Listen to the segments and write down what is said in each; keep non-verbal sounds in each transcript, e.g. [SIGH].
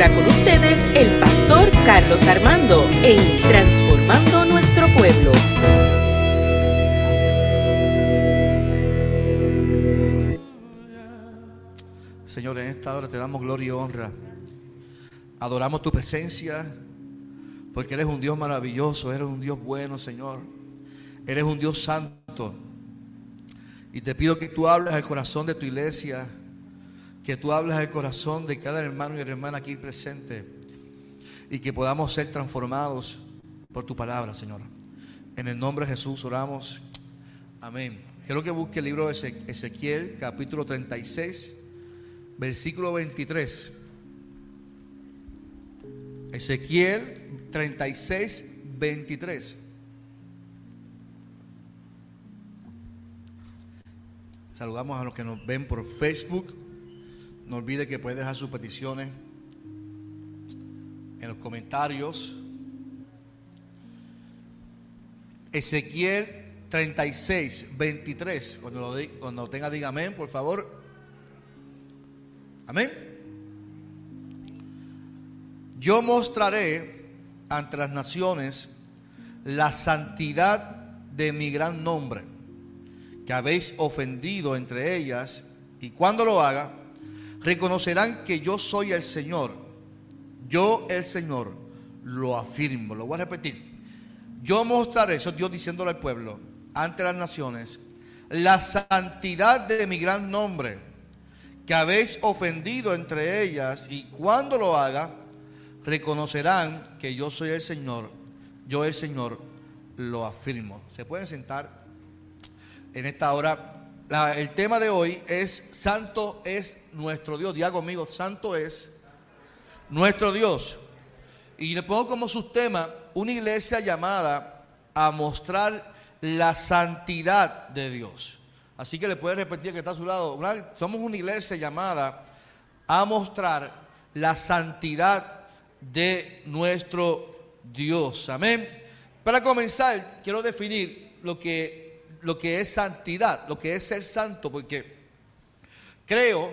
ahora con ustedes el pastor Carlos Armando en Transformando Nuestro Pueblo. Señor, en esta hora te damos gloria y honra. Adoramos tu presencia porque eres un Dios maravilloso, eres un Dios bueno, Señor. Eres un Dios santo. Y te pido que tú hables al corazón de tu iglesia, que tú hables al corazón de cada hermano y hermana aquí presente y que podamos ser transformados por tu palabra, Señor. En el nombre de Jesús oramos. Amén. Quiero que busque el libro de Ezequiel, capítulo 36, versículo 23. Ezequiel 36, 23. Saludamos a los que nos ven por Facebook. No olvide que puede dejar sus peticiones en los comentarios. Ezequiel 36, 23. Cuando lo, cuando tenga, diga amén, por favor. Amén. Yo mostraré ante las naciones la santidad de mi gran nombre que habéis ofendido entre ellas, y cuando lo haga, reconocerán que yo soy el Señor. Yo el Señor lo afirmo. Lo voy a repetir. Yo mostraré, eso Dios diciéndole al pueblo, ante las naciones, la santidad de mi gran nombre, que habéis ofendido entre ellas, y cuando lo haga, reconocerán que yo soy el Señor. Yo el Señor lo afirmo. ¿Se pueden sentar? en esta hora. El tema de hoy es Santo es nuestro Dios. Diga conmigo, Santo es nuestro Dios. Y le pongo como subtema una iglesia llamada a mostrar la santidad de Dios. Así que le puede repetir que está a su lado. somos una iglesia llamada a mostrar la santidad de nuestro Dios. Amén. Para comenzar, quiero definir lo que lo que es santidad, lo que es ser santo, porque creo,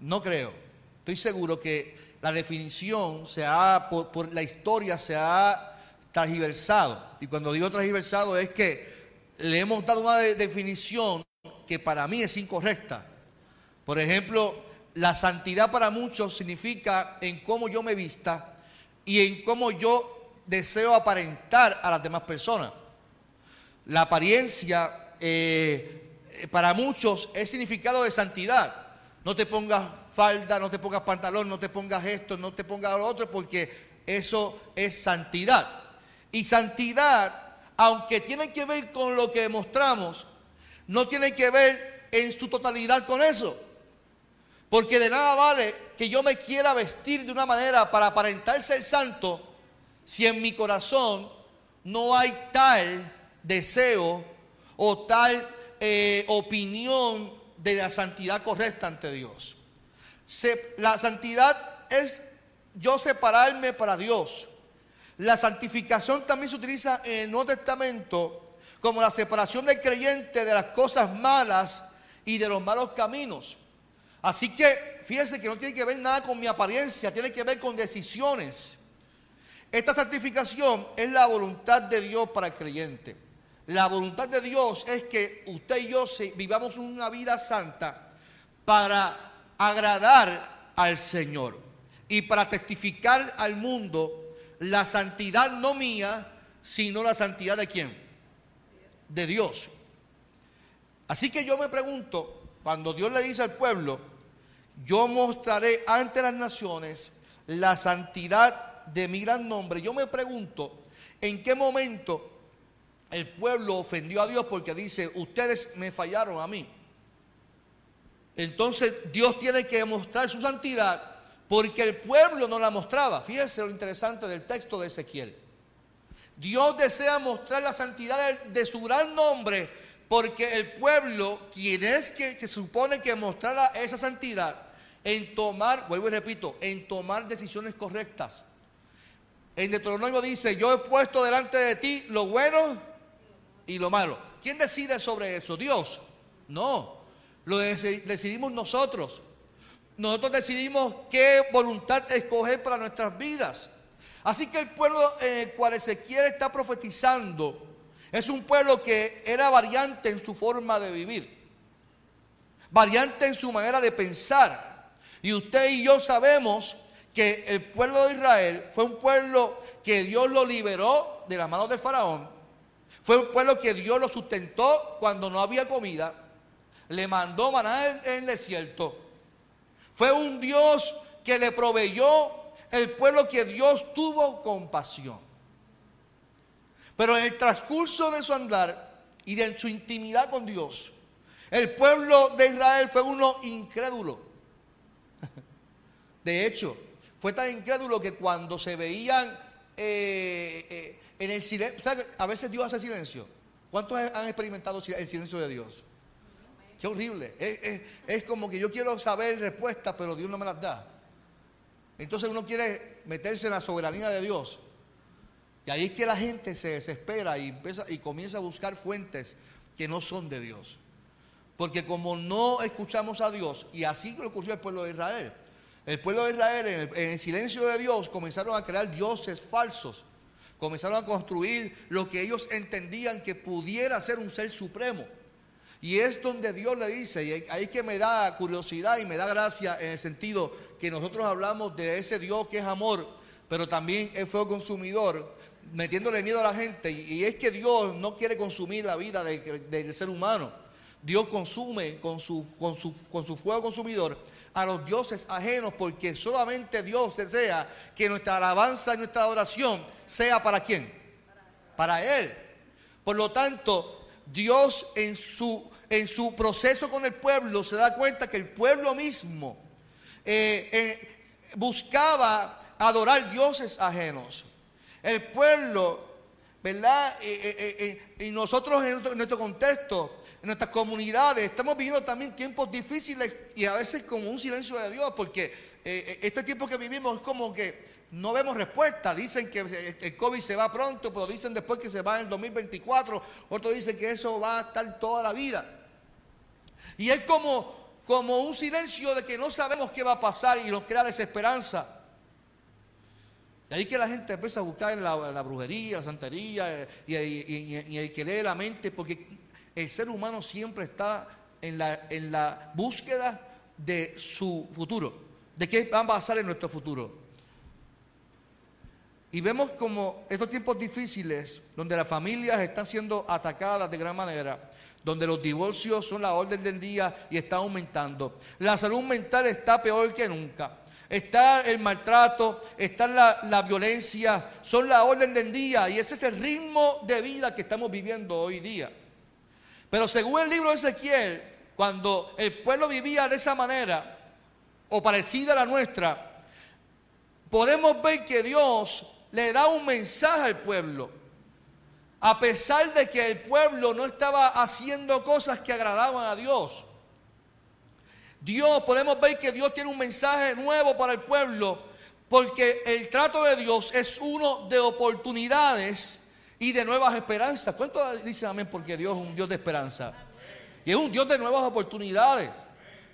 no creo, estoy seguro que la definición se ha, por, la historia se ha transversado. Y cuando digo transversado es que le hemos dado una definición que para mí es incorrecta. Por ejemplo, la santidad para muchos significa en cómo yo me vista y en cómo yo deseo aparentar a las demás personas. La apariencia eh, para muchos es significado de santidad. No te pongas falda, no te pongas pantalón, no te pongas esto, no te pongas lo otro, porque eso es santidad. Y santidad, aunque tiene que ver con lo que mostramos, no tiene que ver en su totalidad con eso. Porque de nada vale que yo me quiera vestir de una manera para aparentar ser santo si en mi corazón no hay tal deseo o tal eh, opinión de la santidad correcta ante Dios. la santidad es yo separarme para Dios. La santificación también se utiliza en el Nuevo Testamento como la separación del creyente de las cosas malas y de los malos caminos. Así que fíjense que no tiene que ver nada con mi apariencia, tiene que ver con decisiones. Esta santificación es la voluntad de Dios para el creyente. La voluntad de Dios es que usted y yo vivamos una vida santa para agradar al Señor y para testificar al mundo la santidad no mía, sino la santidad de quién? De Dios. Así que yo me pregunto, cuando Dios le dice al pueblo, yo mostraré ante las naciones la santidad de mi gran nombre, yo me pregunto, ¿en qué momento el pueblo ofendió a Dios porque dice, ustedes me fallaron a mí. Entonces Dios tiene que mostrar su santidad porque el pueblo no la mostraba. Fíjese lo interesante del texto de Ezequiel. Dios desea mostrar la santidad de, su gran nombre porque el pueblo, quien es que se supone que mostrara esa santidad, en tomar, vuelvo y repito, en tomar decisiones correctas. En Deuteronomio dice, yo he puesto delante de ti lo bueno y lo malo. ¿Quién decide sobre eso? Dios. No, lo decidimos nosotros. nosotros decidimos qué voluntad escoger para nuestras vidas. Así que el pueblo en el cual Ezequiel está profetizando es un pueblo que era variante en su forma de vivir, variante en su manera de pensar. Y usted y yo sabemos que el pueblo de Israel fue un pueblo que Dios lo liberó de las manos del faraón. Fue un pueblo que Dios lo sustentó cuando no había comida. Le mandó maná en el desierto. Fue un Dios que le proveyó el pueblo que Dios tuvo compasión. Pero en el transcurso de su andar y de su intimidad con Dios, el pueblo de Israel fue uno incrédulo. [LAUGHS] De hecho, fue tan incrédulo que cuando se veían eh, eh, en el silencio, a veces Dios hace silencio. ¿Cuántos han experimentado el silencio de Dios? Qué horrible. Es, como que yo quiero saber respuestas, pero Dios no me las da. Entonces uno quiere meterse en la soberanía de Dios. Y ahí es que la gente se desespera y, y comienza a buscar fuentes que no son de Dios. Porque como no escuchamos a Dios, y así lo ocurrió al pueblo de Israel. El pueblo de Israel en el, en el silencio de Dios comenzaron a crear dioses falsos. Comenzaron a construir lo que ellos entendían que pudiera ser un ser supremo. Y es donde Dios le dice, y ahí que me da curiosidad y me da gracia en el sentido que nosotros hablamos de ese Dios que es amor, pero también es fuego consumidor, metiéndole miedo a la gente. Y es que Dios no quiere consumir la vida del, ser humano. Dios consume con su, con, su, con su fuego consumidor a los dioses ajenos, porque solamente Dios desea que nuestra alabanza y nuestra adoración sea para quién? Para Él. Por lo tanto, Dios en su, en su proceso con el pueblo se da cuenta que el pueblo mismo eh, eh, buscaba adorar dioses ajenos. El pueblo, ¿verdad? Eh, y nosotros en nuestro, contexto, en nuestras comunidades, estamos viviendo también tiempos difíciles y a veces como un silencio de Dios, porque este tiempo que vivimos es como que no vemos respuesta. Dicen que el COVID se va pronto, pero dicen después que se va en el 2024. Otros dicen que eso va a estar toda la vida. Y es como, como un silencio de que no sabemos qué va a pasar y nos crea desesperanza. Y ahí que la gente empieza a buscar en la, brujería, la santería y, y, el que lee la mente, porque el ser humano siempre está en la, en la búsqueda de su futuro, de qué va a pasar en nuestro futuro. Y vemos como estos tiempos difíciles, donde las familias están siendo atacadas de gran manera, donde los divorcios son la orden del día y están aumentando. La salud mental está peor que nunca. Está el maltrato, está la violencia, son la orden del día y ese es el ritmo de vida que estamos viviendo hoy día. Pero según el libro de Ezequiel, cuando el pueblo vivía de esa manera, o parecida a la nuestra, podemos ver que Dios le da un mensaje al pueblo. A pesar de que el pueblo no estaba haciendo cosas que agradaban a Dios. Dios, podemos ver que Dios tiene un mensaje nuevo para el pueblo, porque el trato de Dios es uno de oportunidades y de nuevas esperanzas. ¿Cuánto dicen amén? Porque Dios es un Dios de esperanza. Y es un Dios de nuevas oportunidades.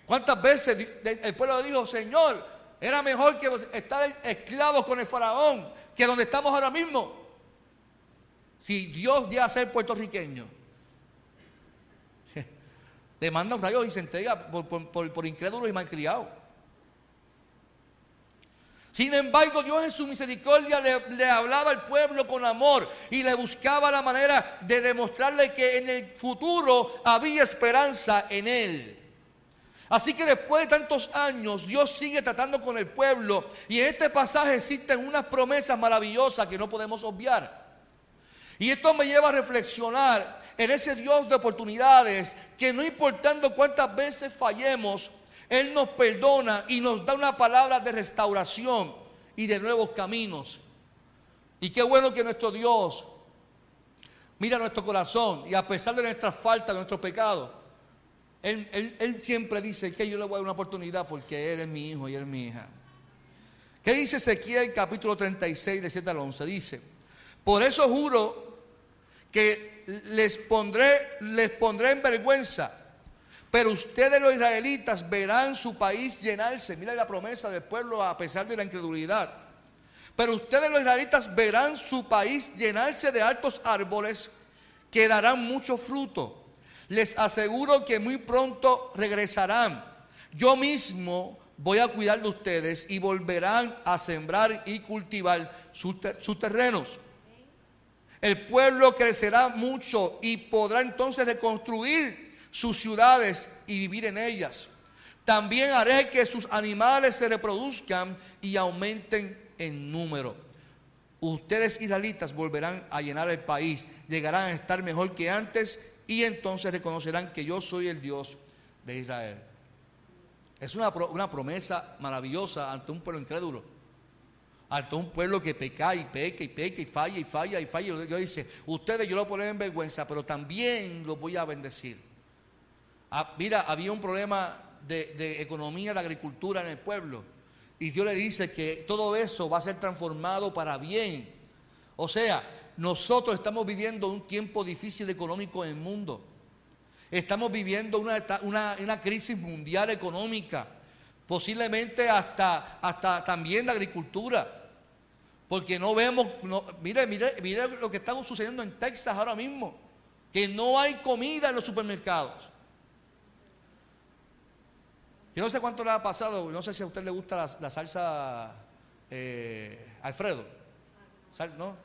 ¿Cuántas veces el pueblo dijo, Señor, era mejor que estar esclavos con el faraón que donde estamos ahora mismo. Si Dios ya ser puertorriqueño, [LAUGHS] le manda un rayo y se entrega por, por, por incrédulos y malcriados. Sin embargo, Dios en su misericordia le, hablaba al pueblo con amor y le buscaba la manera de demostrarle que en el futuro había esperanza en él. Así que después de tantos años, Dios sigue tratando con el pueblo y en este pasaje existen unas promesas maravillosas que no podemos obviar. Y esto me lleva a reflexionar en ese Dios de oportunidades que no importando cuántas veces fallemos, Él nos perdona y nos da una palabra de restauración y de nuevos caminos. Y qué bueno que nuestro Dios mira nuestro corazón y a pesar de nuestras faltas, de nuestros pecados, él, siempre dice que yo le voy a dar una oportunidad porque Él es mi hijo y Él es mi hija. ¿Qué dice Ezequiel capítulo 36 de 7 al 11? Dice, por eso juro que les pondré, les pondré en vergüenza, Pero ustedes los israelitas verán su país llenarse. Mira la promesa del pueblo a pesar de la incredulidad. Pero ustedes los israelitas verán su país llenarse de altos árboles que darán mucho fruto. Les aseguro que muy pronto regresarán. Yo mismo voy a cuidar de ustedes y volverán a sembrar y cultivar sus, terrenos. El pueblo crecerá mucho y podrá entonces reconstruir sus ciudades y vivir en ellas. También haré que sus animales se reproduzcan y aumenten en número. Ustedes israelitas volverán a llenar el país, llegarán a estar mejor que antes y entonces reconocerán que yo soy el Dios de Israel. Es una, promesa maravillosa ante un pueblo incrédulo. Ante un pueblo que peca y peca y peca y falla y falla y falla. Y Dios dice, ustedes yo lo ponen en vergüenza, pero también los voy a bendecir. Ah, mira, había un problema de, economía, de agricultura en el pueblo. Y Dios le dice que todo eso va a ser transformado para bien. O sea, nosotros estamos viviendo un tiempo difícil económico en el mundo. Estamos viviendo una, crisis mundial económica, posiblemente hasta, hasta también la agricultura. Porque no vemos, mire, mire, mire lo que está sucediendo en Texas ahora mismo, que no hay comida en los supermercados. Yo no sé cuánto le ha pasado, no sé si a usted le gusta la, salsa eh, Alfredo. ¿No?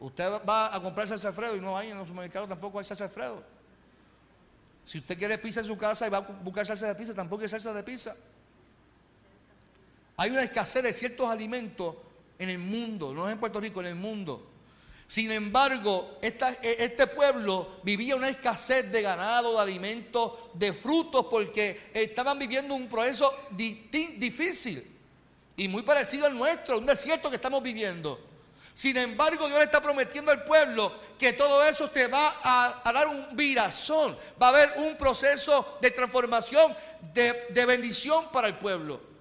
Usted va a comprar salsa Alfredo y no hay en los supermercados tampoco hay salsa Alfredo. Si usted quiere pizza en su casa y va a buscar salsa de pizza, tampoco hay salsa de pizza. Hay una escasez de ciertos alimentos en el mundo, no es en Puerto Rico, en el mundo. Sin embargo, e, este pueblo vivía una escasez de ganado, de alimentos, de frutos, porque estaban viviendo un proceso difícil y muy parecido al nuestro, un desierto que estamos viviendo. Sin embargo, Dios le está prometiendo al pueblo que todo eso se va a, dar un virazón, va a haber un proceso de transformación, de bendición para el pueblo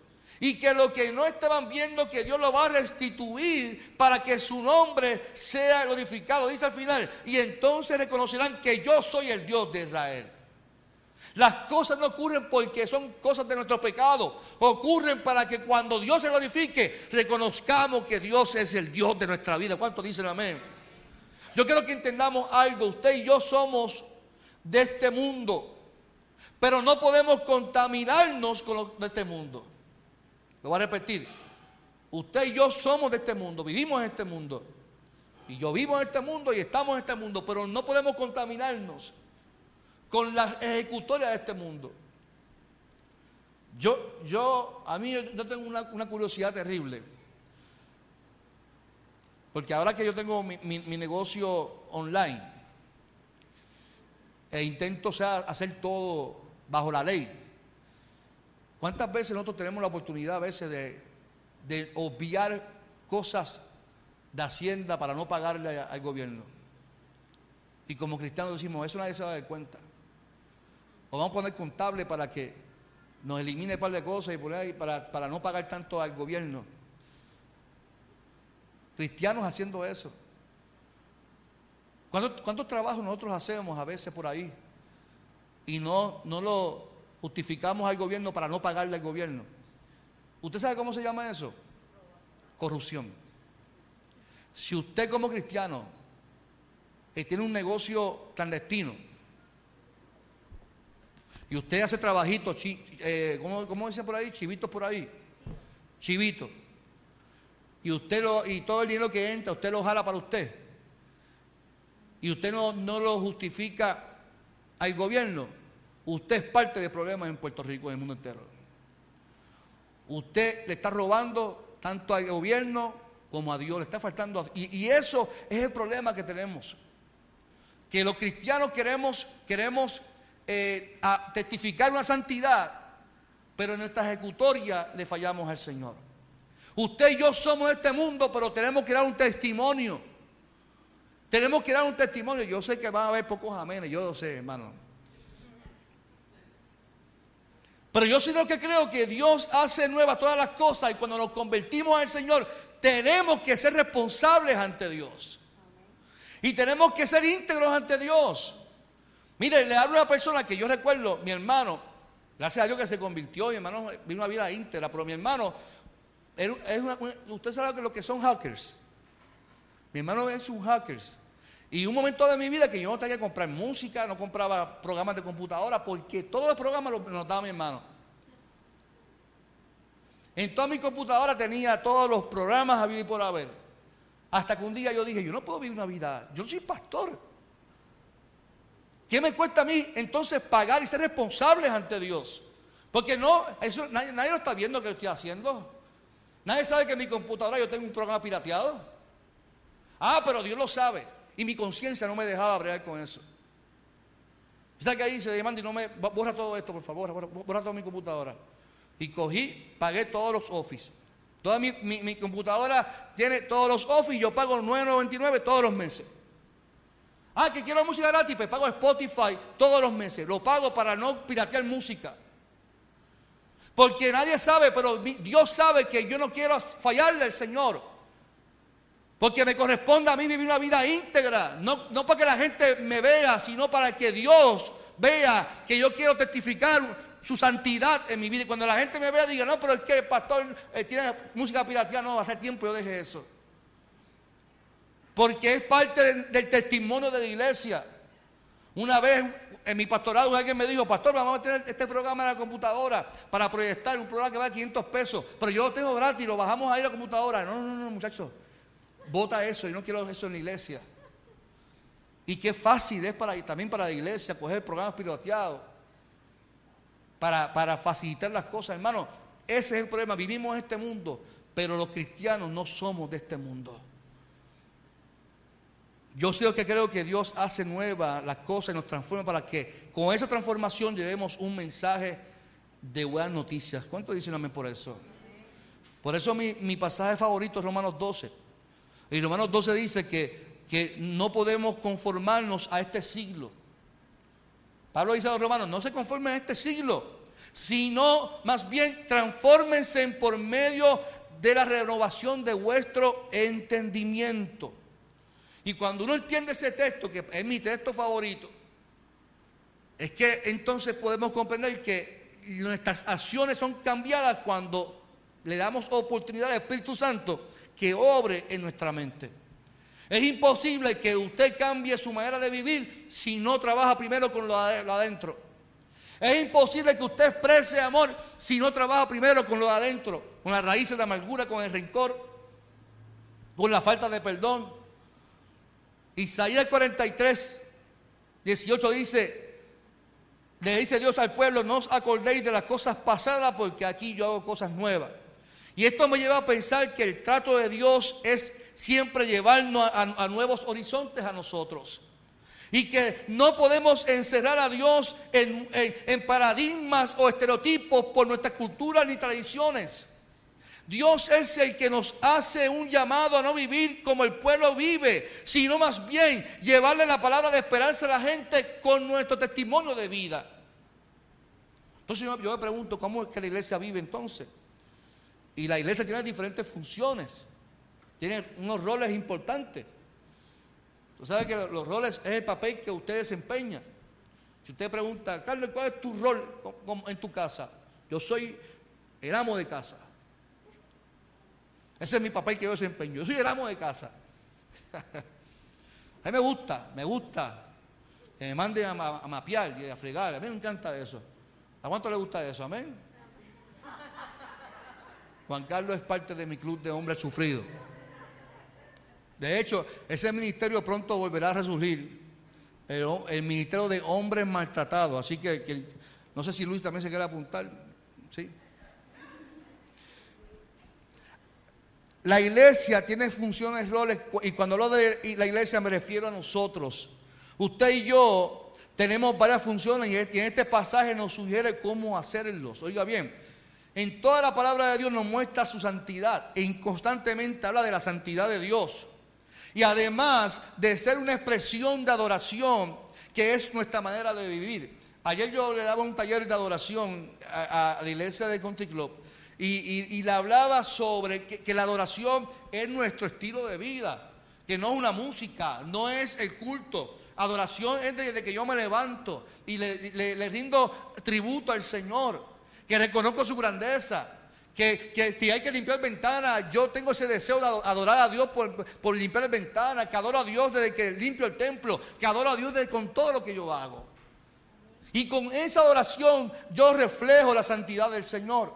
y que lo que no estaban viendo que Dios lo va a restituir para que su nombre sea glorificado, dice al final, y entonces reconocerán que yo soy el Dios de Israel. Las cosas no ocurren porque son cosas de nuestro pecado, ocurren para que cuando Dios se glorifique, reconozcamos que Dios es el Dios de nuestra vida. ¿Cuántos dicen amén? Yo quiero que entendamos algo, usted y yo somos de este mundo, pero no podemos contaminarnos con lo de este mundo. Lo voy a repetir. Usted y yo somos de este mundo, vivimos en este mundo. Y yo vivo en este mundo y estamos en este mundo, pero no podemos contaminarnos con las ejecutorias de este mundo. Yo, yo, a mí yo tengo una, curiosidad terrible. Porque ahora que yo tengo mi, negocio online e intento hacer todo bajo la ley, ¿Cuántas veces nosotros tenemos la oportunidad a veces de, obviar cosas de Hacienda para no pagarle al gobierno? Y como cristianos decimos, eso nadie se va a dar cuenta. O vamos a poner contable para que nos elimine un par de cosas y por ahí para, para no pagar tanto al gobierno. Cristianos haciendo eso. ¿Cuántos, ¿Cuántos, trabajos nosotros hacemos a veces por ahí? Y no, no lo justificamos al gobierno para no pagarle al gobierno. ¿Usted sabe cómo se llama eso? Corrupción. Si usted como cristiano eh, tiene un negocio clandestino y usted hace trabajitos, eh, ¿cómo, dice por ahí? Chivitos por ahí. Chivitos. Y usted lo, y todo el dinero que entra, usted lo jala para usted. Y usted no, no lo justifica al gobierno Usted es parte del problema en Puerto Rico y en el mundo entero. Usted le está robando tanto al gobierno como a Dios, le está faltando. y, eso es el problema que tenemos. Que los cristianos queremos, queremos eh, testificar una santidad, pero en nuestra ejecutoria le fallamos al Señor. Usted y yo somos de este mundo, pero tenemos que dar un testimonio. Tenemos que dar un testimonio. Yo sé que va a haber pocos amenes, yo lo sé, hermano. Pero yo soy de lo que creo que Dios hace nuevas todas las cosas y cuando nos convertimos al Señor tenemos que ser responsables ante Dios. Y tenemos que ser íntegros ante Dios. Mire, le hablo a una persona que yo recuerdo, mi hermano, gracias a Dios que se convirtió, mi hermano vivió una vida íntegra, pero mi hermano, usted sabe lo que son hackers. Mi hermano es un hackers. Y un momento de mi vida que yo no tenía que comprar música, no compraba programas de computadora, porque todos los programas los, los daba mi hermano. En toda mi computadora tenía todos los programas a vivir por haber. Hasta que un día yo dije, yo no puedo vivir una vida, yo soy pastor. ¿Qué me cuesta a mí entonces pagar y ser responsable ante Dios? Porque no, nadie, nadie lo está viendo que lo estoy haciendo. Nadie sabe que en mi computadora yo tengo un programa pirateado. Ah, pero Dios lo sabe. Y mi conciencia no me dejaba bregar con eso. Está que ahí y no me borra todo esto, por favor, borra, borra toda mi computadora. Y cogí, pagué todos los Office. Toda mi, computadora tiene todos los Office, yo pago 9.99 todos los meses. Ah, que quiero música gratis, pues pago Spotify todos los meses. Lo pago para no piratear música. Porque nadie sabe, pero Dios sabe que yo no quiero fallarle al Señor. Porque me corresponde a mí vivir una vida íntegra. No, no para que la gente me vea, sino para que Dios vea que yo quiero testificar su santidad en mi vida. Y cuando la gente me vea, diga, no, pero es que el pastor eh, tiene música pirateada. No, hace tiempo yo dejé eso. Porque es parte del, testimonio de la iglesia. Una vez en mi pastorado alguien me dijo, pastor, vamos a tener este programa en la computadora para proyectar un programa que vale 500 pesos, pero yo lo tengo gratis, lo bajamos ahí a la computadora. No, no, no, muchachos, vota eso, yo no quiero eso en la iglesia. Y qué fácil es para, también para la iglesia coger programas piloteados para, para facilitar las cosas. Hermano, ese es el problema. Vivimos en este mundo, pero los cristianos no somos de este mundo. Yo sé que creo que Dios hace nueva las cosas y nos transforma para que con esa transformación llevemos un mensaje de buenas noticias. ¿Cuánto dicen amén por eso? Por eso mi, mi pasaje favorito es Romanos 12. Y Romanos 12 dice que, que no podemos conformarnos a este siglo Pablo dice a los romanos, no se conformen a este siglo, sino más bien transfórmense por medio de la renovación de vuestro entendimiento. Y cuando uno entiende ese texto, que es mi texto favorito, es que entonces podemos comprender que nuestras acciones son cambiadas cuando le damos oportunidad al Espíritu Santo que obre en nuestra mente. Es imposible que usted cambie su manera de vivir si no trabaja primero con lo, adentro. Es imposible que usted exprese amor si no trabaja primero con lo adentro, con las raíces de amargura, con el rencor, con la falta de perdón. Isaías 43, 18 dice, le dice Dios al pueblo, no os acordéis de las cosas pasadas porque aquí yo hago cosas nuevas. Y esto me lleva a pensar que el trato de Dios es siempre llevarnos a, nuevos horizontes a nosotros. Y que no podemos encerrar a Dios en, en paradigmas o estereotipos por nuestras culturas ni tradiciones. Dios es el que nos hace un llamado a no vivir como el pueblo vive, sino más bien llevarle la palabra de esperanza a la gente con nuestro testimonio de vida. Entonces yo, me pregunto, ¿cómo es que la iglesia vive entonces? Y la iglesia tiene diferentes funciones. Tiene unos roles importantes. Tú sabes que los roles es el papel que usted desempeña. Si usted pregunta, Carlos, ¿cuál es tu rol en tu casa? Yo soy el amo de casa. Ese es mi papel que yo desempeño. Yo soy el amo de casa. [LAUGHS] a mí me gusta, me gusta que me manden a, mapear y a fregar. A mí me encanta eso. ¿A cuánto le gusta eso? Amén. Juan Carlos es parte de mi club de hombres sufridos. De hecho, ese ministerio pronto volverá a resurgir. El, ministerio de hombres maltratados. Así que, no sé si Luis también se quiere apuntar. ¿sí? La iglesia tiene funciones, roles, y cuando hablo de la iglesia me refiero a nosotros. Usted y yo tenemos varias funciones y en este pasaje nos sugiere cómo hacerlos. Oiga bien, en toda la palabra de Dios nos muestra su santidad e constantemente habla de la santidad de Dios. Y además de ser una expresión de adoración, que es nuestra manera de vivir. Ayer yo le daba un taller de adoración a, la iglesia de Country Club y, le hablaba sobre que, la adoración es nuestro estilo de vida, que no es una música, no es el culto. Adoración es desde que yo me levanto y le, rindo tributo al Señor, que reconozco su grandeza, que, si hay que limpiar ventanas, yo tengo ese deseo de adorar a Dios por, por limpiar ventanas, que adoro a Dios desde que limpio el templo, que adoro a Dios desde, con todo lo que yo hago. Y con esa adoración yo reflejo la santidad del Señor.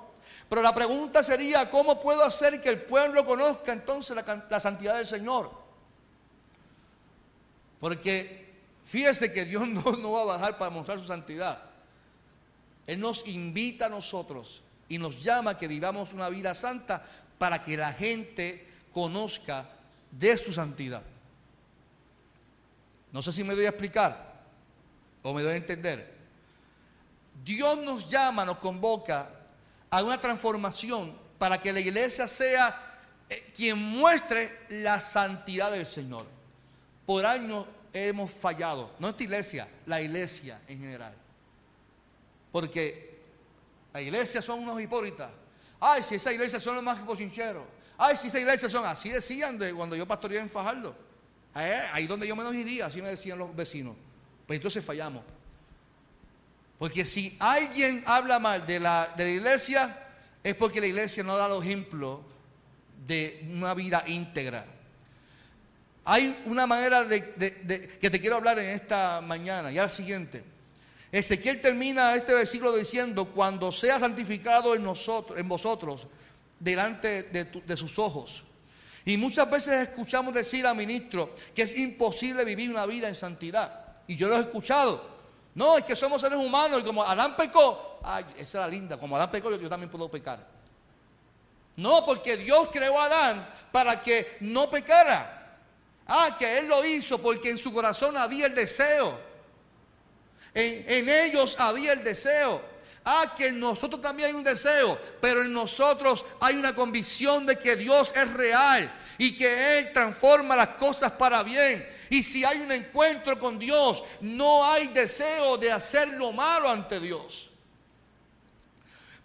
Pero la pregunta sería, ¿cómo puedo hacer que el pueblo conozca entonces la, santidad del Señor? Porque fíjese que Dios [LAUGHS] no, no va a bajar para mostrar su santidad. Él nos invita a nosotros y nos llama a que vivamos una vida santa para que la gente conozca de su santidad. No sé si me doy a explicar o me doy a entender. Dios nos llama, nos convoca a una transformación para que la iglesia sea eh, quien muestre la santidad del Señor. Por años hemos fallado, no esta iglesia, la iglesia en general. Porque la iglesia son unos hipócritas. Ay, si esa iglesia son los más sinceros. Ay, si esa iglesia son así decían de cuando yo pastoreaba en Fajardo. Eh, ahí donde yo menos iría, así me decían los vecinos. Pues entonces fallamos. Porque si alguien habla mal de la, de la iglesia, es porque la iglesia no ha dado ejemplo de una vida íntegra. Hay una manera de, que te quiero hablar en esta mañana, y al siguiente. Ezequiel termina este versículo diciendo, cuando sea santificado en nosotros, en vosotros, delante de, sus ojos. Y muchas veces escuchamos decir a ministros que es imposible vivir una vida en santidad. Y yo lo he escuchado. No, es que somos seres humanos y como Adán pecó, ay, esa era linda, como Adán pecó, yo, también puedo pecar. No, porque Dios creó a Adán para que no pecara. Ah, que Él lo hizo porque en su corazón había el deseo. En, ellos había el deseo. Ah, que en nosotros también hay un deseo, pero en nosotros hay una convicción de que Dios es real y que Él transforma las cosas para bien. Y si hay un encuentro con Dios, no hay deseo de hacer lo malo ante Dios.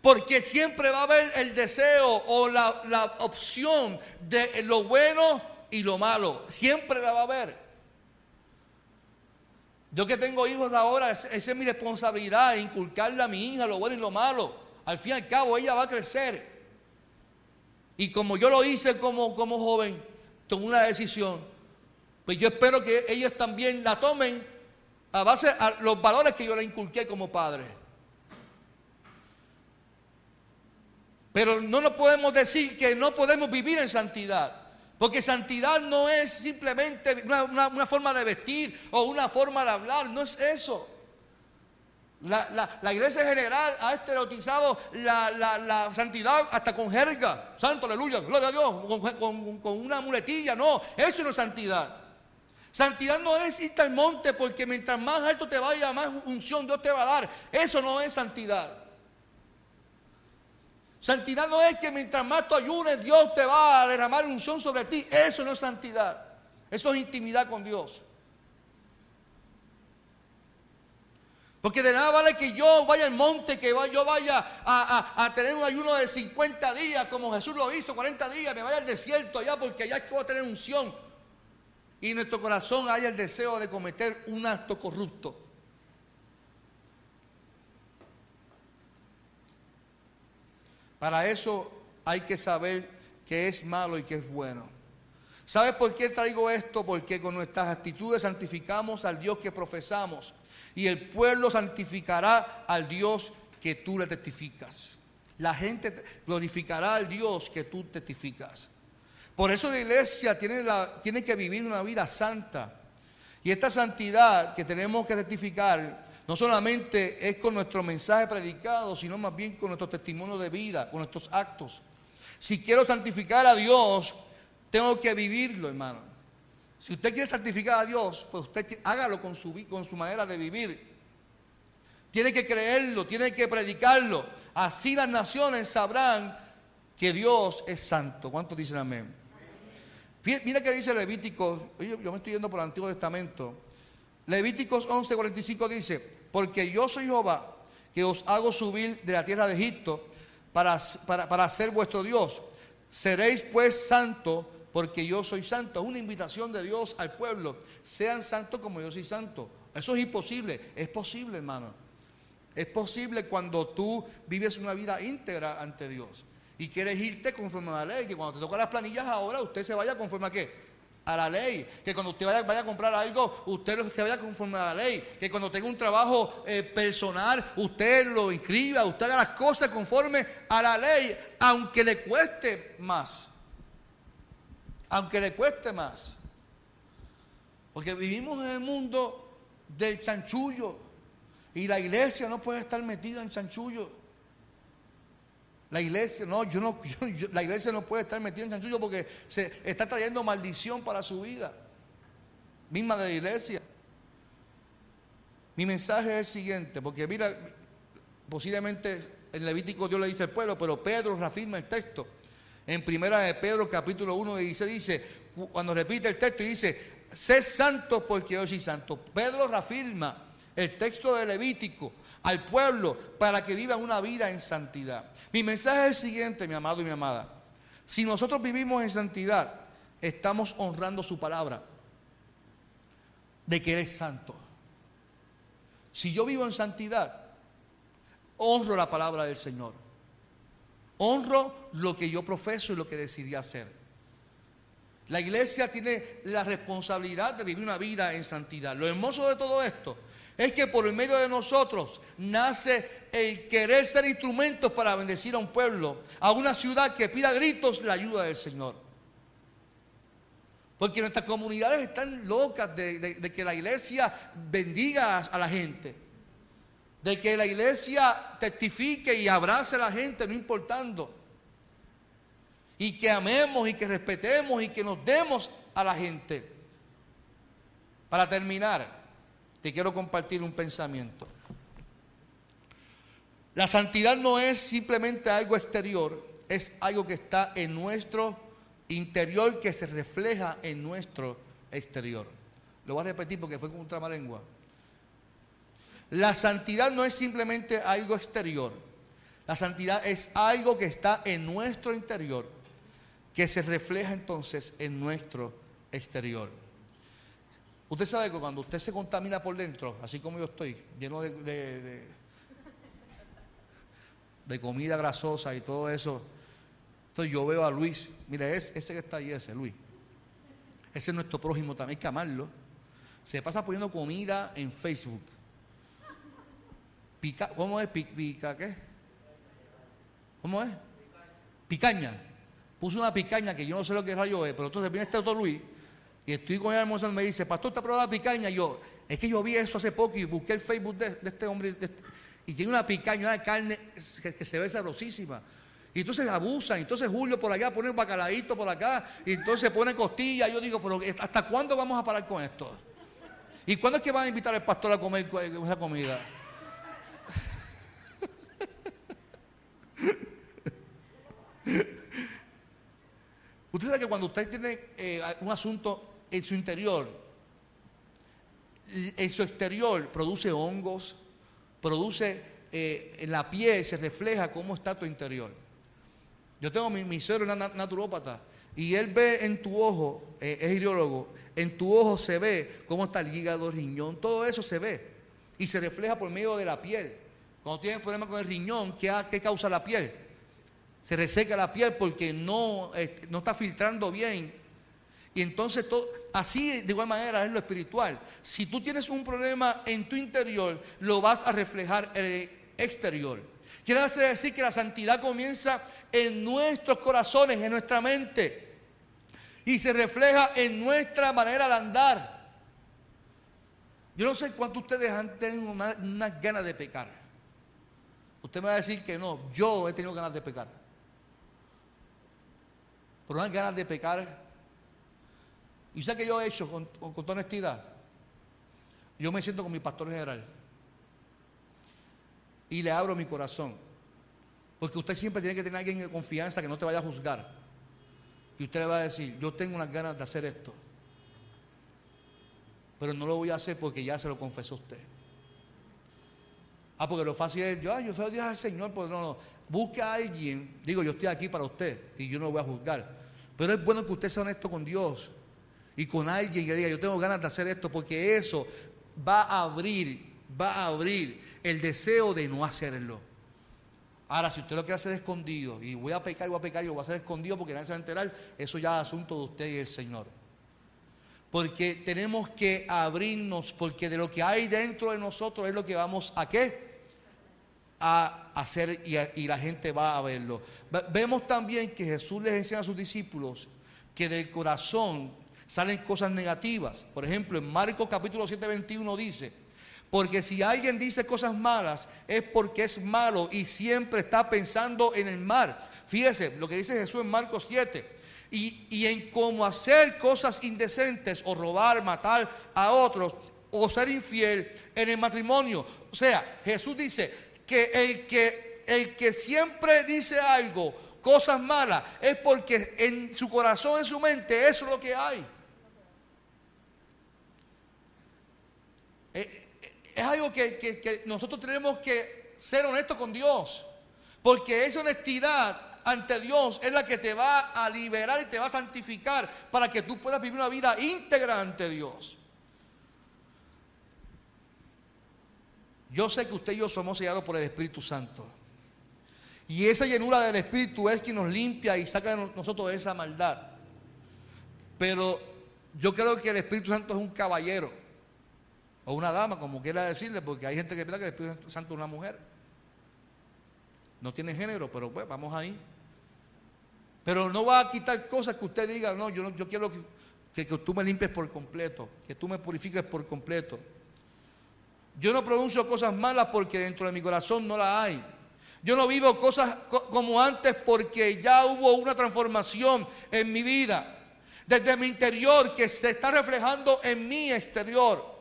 Porque siempre va a haber el deseo o la, opción de lo bueno y lo malo. Siempre la va a haber. Yo que tengo hijos ahora, esa es mi responsabilidad, inculcarle a mi hija lo bueno y lo malo. Al fin y al cabo, ella va a crecer. Y como yo lo hice como, como joven, tomé una decisión. Pues yo espero que ellos también la tomen a base a los valores que yo le inculqué como padre. Pero no nos podemos decir que no podemos vivir en santidad. Porque santidad no es simplemente una, forma de vestir o una forma de hablar, no es eso. La, iglesia general ha estereotizado la, santidad hasta con jerga. Santo, aleluya, gloria a Dios, con, con una muletilla. No, eso no es santidad. Santidad no es irte al monte porque mientras más alto te vaya, más unción Dios te va a dar. Eso no es santidad. Santidad no es que mientras más tú ayunes, Dios te va a derramar unción sobre ti. Eso no es santidad. Eso es intimidad con Dios. Porque de nada vale que yo vaya al monte, que yo vaya a, tener un ayuno de 50 días, como Jesús lo hizo, 40 días, me vaya al desierto allá, porque allá es que voy a tener unción y en nuestro corazón haya el deseo de cometer un acto corrupto. Para eso hay que saber qué es malo y qué es bueno. ¿Sabes por qué traigo esto? Porque con nuestras actitudes santificamos al Dios que profesamos y el pueblo santificará al Dios que tú le testificas. La gente glorificará al Dios que tú testificas. Por eso la iglesia tiene, la, tiene que vivir una vida santa. Y esta santidad que tenemos que rectificar no solamente es con nuestro mensaje predicado, sino más bien con nuestro testimonio de vida, con nuestros actos. Si quiero santificar a Dios, tengo que vivirlo, hermano. Si usted quiere santificar a Dios, pues usted hágalo con su, con su manera de vivir. Tiene que creerlo, tiene que predicarlo. Así las naciones sabrán que Dios es santo. ¿Cuántos dicen amén? Mira que dice Levíticos, yo, me estoy yendo por el Antiguo Testamento. Levíticos 11:45 dice, porque yo soy Jehová, que os hago subir de la tierra de Egipto para, para, para ser vuestro Dios. Seréis pues santo, porque yo soy santo. Es una invitación de Dios al pueblo. Sean santos como yo soy santo. Eso es imposible. Es posible, hermano. Es posible cuando tú vives una vida íntegra ante Dios y quieres irte conforme a la ley. Que cuando te tocan las planillas ahora, usted se vaya conforme a qué? A la ley. Que cuando usted vaya, vaya, a comprar algo, usted se vaya conforme a la ley. Que cuando tenga un trabajo eh, personal, usted lo inscriba, usted haga las cosas conforme a la ley, aunque le cueste más. Aunque le cueste más. Porque vivimos en el mundo del chanchullo. Y la iglesia no puede estar metida en chanchullo. La iglesia, no, yo no, [LAUGHS] la iglesia no puede estar metida en chanchullo porque se está trayendo maldición para su vida. Misma de la iglesia. Mi mensaje es el siguiente, porque mira, posiblemente en Levítico Dios le dice al pueblo, pero Pedro reafirma el texto. En primera de Pedro capítulo 1 dice, dice, cuando repite el texto y dice, sé santo porque yo soy santo. Pedro reafirma el texto de Levítico al pueblo para que viva una vida en santidad. Mi mensaje es el siguiente, mi amado y mi amada. Si nosotros vivimos en santidad, estamos honrando su palabra de que eres santo. Si yo vivo en santidad, honro la palabra del Señor. Honro lo que yo profeso y lo que decidí hacer. La iglesia tiene la responsabilidad de vivir una vida en santidad. Lo hermoso de todo esto es que por el medio de nosotros nace el querer ser instrumentos para bendecir a un pueblo, a una ciudad que pida gritos la ayuda del Señor. Porque nuestras comunidades están locas de, que la iglesia bendiga a la gente, de que la iglesia testifique y abrace a la gente, no importando. Y que amemos y que respetemos y que nos demos a la gente. Para terminar, te quiero compartir un pensamiento. La santidad no es simplemente algo exterior, es algo que está en nuestro interior que se refleja en nuestro exterior. Lo voy a repetir porque fue con un. La santidad no es simplemente algo exterior. La santidad es algo que está en nuestro interior, que se refleja entonces en nuestro exterior. Usted sabe que cuando usted se contamina por dentro, así como yo estoy, lleno de, de, comida grasosa y todo eso, entonces yo veo a Luis, mire, ese que está ahí, ese Luis, ese es nuestro prójimo también, hay que amarlo. Se pasa poniendo comida en Facebook. Pica, ¿Cómo es? Pica, ¿qué? ¿Cómo es? Picaña. Puso una picaña que yo no sé lo que rayo es, pero entonces viene este otro Luis y estoy con el almorzando y me dice, pastor, ¿está probado la picaña? Y yo, es que yo vi eso hace poco y busqué el Facebook de, este hombre este, y tiene una picaña, una carne que, se ve sabrosísima. Y entonces abusan, entonces Julio por allá pone un bacalaíto por acá, y entonces pone costilla. Yo digo, pero ¿hasta cuándo vamos a parar con esto? ¿Y cuándo es que van a invitar al pastor a comer esa comida? [LAUGHS] Usted sabe que cuando usted tiene eh, un asunto en su interior, en su exterior produce hongos, produce eh, en la piel, se refleja cómo está tu interior. Yo tengo mi, mi suegro naturópata y él ve en tu ojo, eh, es ideólogo, en tu ojo se ve cómo está el hígado, riñón, todo eso se ve y se refleja por medio de la piel. Cuando tienes problemas con el riñón, ¿qué, ¿qué, causa la piel? Se reseca la piel porque no, no está filtrando bien y entonces así de igual manera es lo espiritual. Si tú tienes un problema en tu interior, lo vas a reflejar en el exterior. Quiere decir que la santidad comienza en nuestros corazones, en nuestra mente. Y se refleja en nuestra manera de andar. Yo no sé cuántos ustedes han tenido unas ganas de pecar. Usted me va a decir que no, yo he tenido ganas de pecar. Pero unas ganas de pecar ¿Y sé que yo he hecho con, toda honestidad? Yo me siento con mi pastor general. Y le abro mi corazón. Porque usted siempre tiene que tener a alguien de confianza que no te vaya a juzgar. Y usted le va a decir, yo tengo unas ganas de hacer esto. Pero no lo voy a hacer porque ya se lo confesó usted. Ah, porque lo fácil es, yo, yo lo dije al Señor, pues no, no. Busque a alguien, digo, yo estoy aquí para usted y yo no lo voy a juzgar. Pero es bueno que usted sea honesto con Dios y con alguien que diga, yo tengo ganas de hacer esto, porque eso va a abrir, va a abrir el deseo de no hacerlo. Ahora, si usted lo quiere hacer escondido, y voy a pecar, voy a pecar, y lo voy a hacer escondido porque nadie se va a enterar, eso ya es asunto de usted y el Señor. Porque tenemos que abrirnos, porque de lo que hay dentro de nosotros es lo que vamos a qué? A hacer y la gente va a verlo. Vemos también que Jesús les enseña a sus discípulos que del corazón salen cosas negativas. Por ejemplo, en Marcos capítulo 7, 21 dice, porque si alguien dice cosas malas es porque es malo y siempre está pensando en el mal. Fíjese lo que dice Jesús en Marcos 7. Y, y, en cómo hacer cosas indecentes o robar, matar a otros o ser infiel en el matrimonio. O sea, Jesús dice que el que, el que siempre dice algo, cosas malas, es porque en su corazón, en su mente, eso es lo que hay. Eh, es algo que, nosotros tenemos que ser honestos con Dios. Porque esa honestidad ante Dios es la que te va a liberar y te va a santificar para que tú puedas vivir una vida íntegra ante Dios. Yo sé que usted y yo somos sellados por el Espíritu Santo. Y esa llenura del Espíritu es quien nos limpia y saca de nosotros esa maldad. Pero yo creo que el Espíritu Santo es un caballero. O una dama, como quiera decirle, porque hay gente que piensa que el Espíritu Santo es una mujer. No tiene género, pero pues vamos ahí. Pero no va a quitar cosas que usted diga, no, yo, yo quiero que, que, tú me limpies por completo, que tú me purifiques por completo. Yo no pronuncio cosas malas porque dentro de mi corazón no las hay. Yo no vivo cosas como antes porque ya hubo una transformación en mi vida. Desde mi interior que se está reflejando en mi exterior.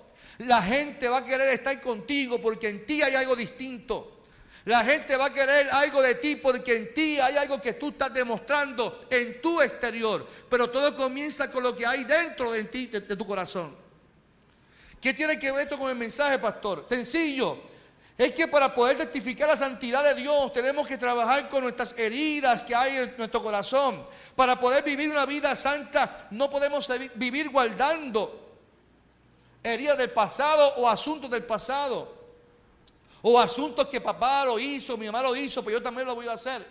La gente va a querer estar contigo porque en ti hay algo distinto. La gente va a querer algo de ti porque en ti hay algo que tú estás demostrando en tu exterior. Pero todo comienza con lo que hay dentro de ti, de, tu corazón. ¿Qué tiene que ver esto con el mensaje, pastor? Sencillo. Es que para poder testificar la santidad de Dios tenemos que trabajar con nuestras heridas que hay en nuestro corazón. Para poder vivir una vida santa no podemos vivir guardando heridas del pasado o asuntos del pasado. O asuntos que papá lo hizo, mi mamá lo hizo, pero yo también lo voy a hacer.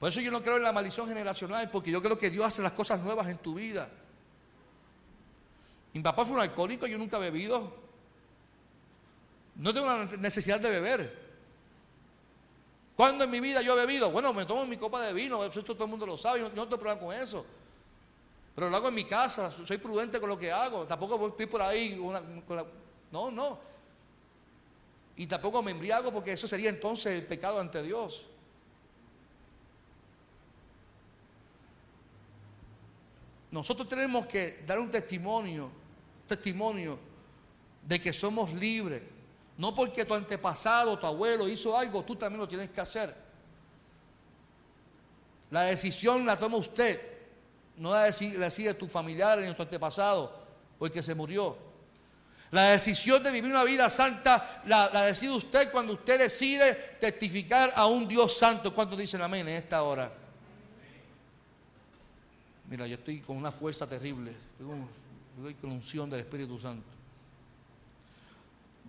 Por eso yo no creo en la maldición generacional, porque yo creo que Dios hace las cosas nuevas en tu vida. Mi papá fue un alcohólico, yo nunca he bebido. No tengo una necesidad de beber. ¿Cuándo en mi vida yo he bebido? Bueno, me tomo mi copa de vino, esto todo el mundo lo sabe, yo no tengo problema con eso. Pero lo hago en mi casa, soy prudente con lo que hago. Tampoco voy por ahí No, no. Y tampoco me embriago porque eso sería entonces el pecado ante Dios. Nosotros tenemos que dar un testimonio, testimonio de que somos libres. No porque tu antepasado, tu abuelo hizo algo, tú también lo tienes que hacer. La decisión la toma usted no la decide, tu familiar ni tu antepasado o el que se murió. La decisión de vivir una vida santa la, decide usted cuando usted decide testificar a un Dios santo. ¿Cuántos dicen amén en esta hora? Mira, yo estoy con una fuerza terrible. Estoy con, unción del Espíritu Santo.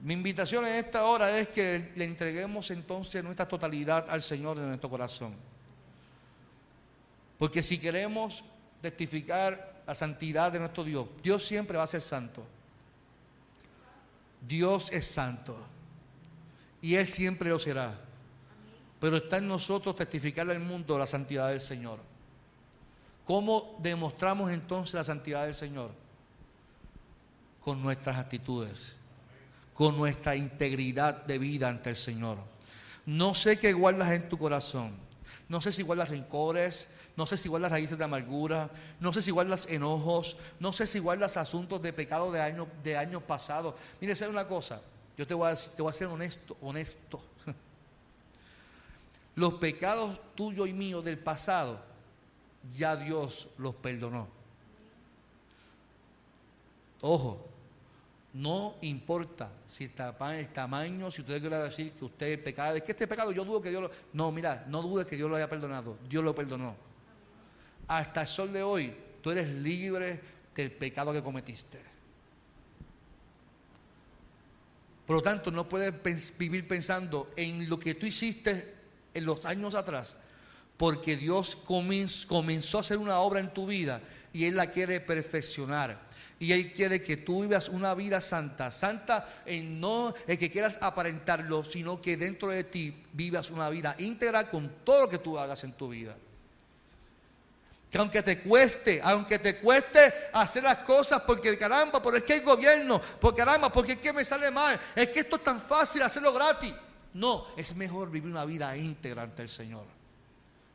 Mi invitación en esta hora es que le entreguemos entonces nuestra totalidad al Señor de nuestro corazón. Porque si queremos testificar la santidad de nuestro Dios. Dios siempre va a ser santo. Dios es santo. Y Él siempre lo será. Pero está en nosotros testificarle al mundo la santidad del Señor. ¿Cómo demostramos entonces la santidad del Señor? Con nuestras actitudes, con nuestra integridad de vida ante el Señor. No sé qué guardas en tu corazón. No sé si guardas rencores, no sé si igual las raíces de amargura, no sé si igual las enojos, no sé si igual los asuntos de pecado de años de años pasados. Mire, sé una cosa, yo te voy a te voy a ser honesto, honesto. [LAUGHS] Los pecados tuyos y míos del pasado, ya Dios los perdonó. Ojo, no importa si está el tamaño, si usted quiere decir que usted es pecado, es que este pecado yo dudo que Dios lo... No, mira, no dudes que Dios lo haya perdonado, Dios lo perdonó. hasta el sol de hoy, tú eres libre del pecado que cometiste. Por lo tanto, no puedes vivir pensando en lo que tú hiciste en los años atrás, porque Dios comenzó a hacer una obra en tu vida y Él la quiere perfeccionar. Y Él quiere que tú vivas una vida santa. Santa en no el que quieras aparentarlo, sino que dentro de ti vivas una vida íntegra con todo lo que tú hagas en tu vida. Que aunque te cueste, aunque te cueste hacer las cosas porque caramba, pero es que hay gobierno, porque caramba, porque es que me sale mal, es que esto es tan fácil hacerlo gratis. No, es mejor vivir una vida íntegra ante el Señor.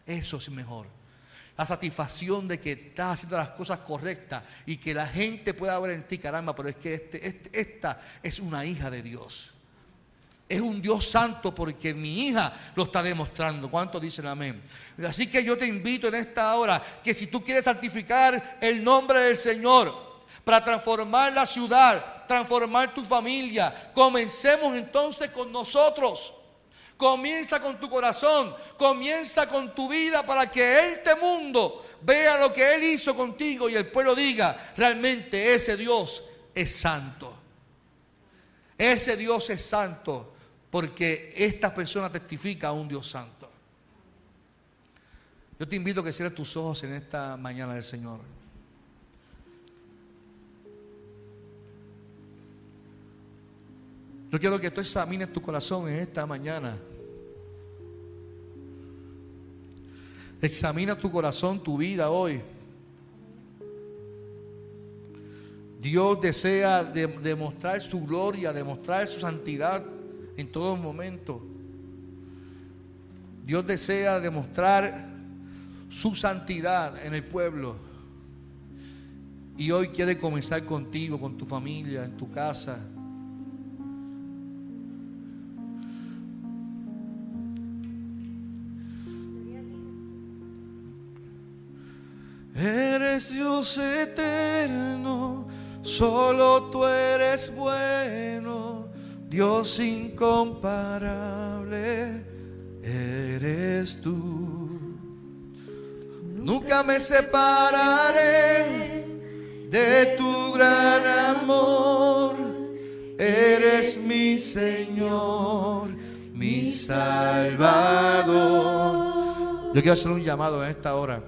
Eso es mejor. La satisfacción de que estás haciendo las cosas correctas y que la gente pueda ver en ti, caramba, pero es que este, este, esta es una hija de Dios. Es un Dios santo porque mi hija lo está demostrando. ¿Cuántos dicen amén? Así que yo te invito en esta hora que si tú quieres santificar el nombre del Señor para transformar la ciudad, transformar tu familia, comencemos entonces con nosotros. Comienza con tu corazón, comienza con tu vida para que este mundo vea lo que Él hizo contigo y el pueblo diga, realmente ese Dios es santo. Ese Dios es santo porque esta persona testifica a un Dios santo. Yo te invito a que cierres tus ojos en esta mañana del Señor. Yo quiero que tú examines tu corazón en esta mañana. Examina tu corazón, tu vida hoy. Dios desea demostrar su gloria, demostrar su santidad en todo momento. Dios desea demostrar su santidad en el pueblo. Y hoy quiere comenzar contigo, con tu familia, en tu casa. Dios eterno, solo tú eres bueno Dios incomparable eres tú. Nunca me separaré de tu gran amor. Eres mi Señor, mi Salvador. Yo quiero hacer un llamado en esta hora.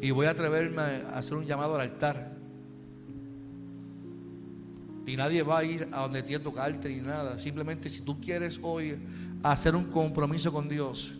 Y voy a atreverme a hacer un llamado al altar. Y nadie va a ir a donde tiene tocarte ni nada. Simplemente si tú quieres hoy hacer un compromiso con Dios,